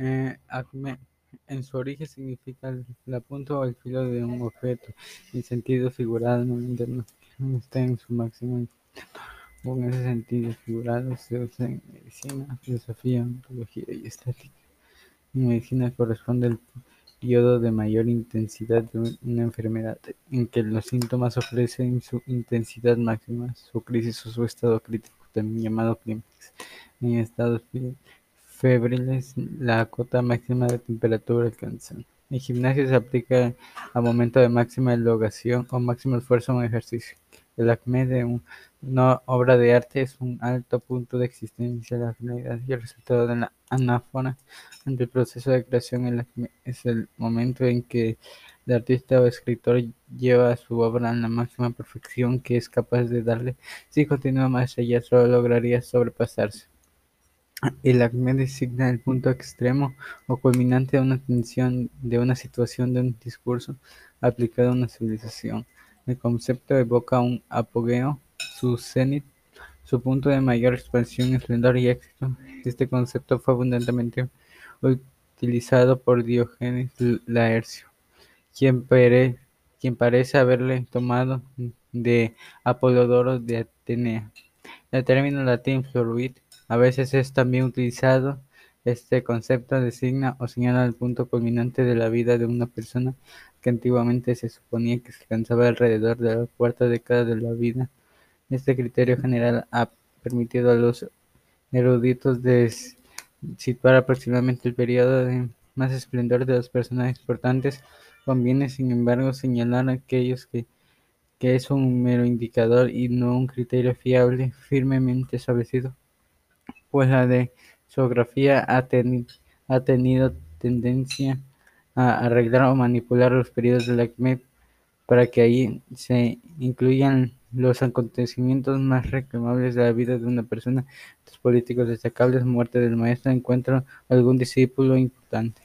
Eh, en su origen significa la punta o el filo de un objeto, en sentido figurado, no está en su máximo en ese sentido figurado se usa en medicina, filosofía, ontología y estética. En medicina corresponde al periodo de mayor intensidad de una enfermedad, en que los síntomas ofrecen su intensidad máxima, su crisis o su estado crítico, también llamado clímax. En estados febriles, la cota máxima de temperatura alcanza. En gimnasio se aplica al momento de máxima elongación o máximo esfuerzo en un ejercicio. El acme de una obra de arte es un alto punto de existencia, la finalidad y el resultado de la anáfora. Ante el proceso de creación, es el momento en que el artista o escritor lleva su obra a la máxima perfección que es capaz de darle. Si continúa más allá, solo lograría sobrepasarse. El acme designa el punto extremo o culminante de una tensión, de una situación, de un discurso aplicado a una civilización. El concepto evoca un apogeo, su cenit, su punto de mayor expansión, esplendor y éxito. Este concepto fue abundantemente utilizado por Diógenes Laercio, quien, parece haberle tomado de Apolodoro de Atenea. El término latín fluid a veces es también utilizado este concepto designa o señala el punto culminante de la vida de una persona que antiguamente se suponía que se alcanzaba alrededor de la cuarta década de la vida. Este criterio general ha permitido a los eruditos situar aproximadamente el periodo de más esplendor de los personajes importantes. Conviene, sin embargo, señalar aquellos que, que es un mero indicador y no un criterio fiable, firmemente establecido, pues la de geografía ha, ha tenido tendencia a arreglar o manipular los periodos de la CMEP para que ahí se incluyan los acontecimientos más reclamables de la vida de una persona, los políticos destacables, muerte del maestro, encuentro algún discípulo importante.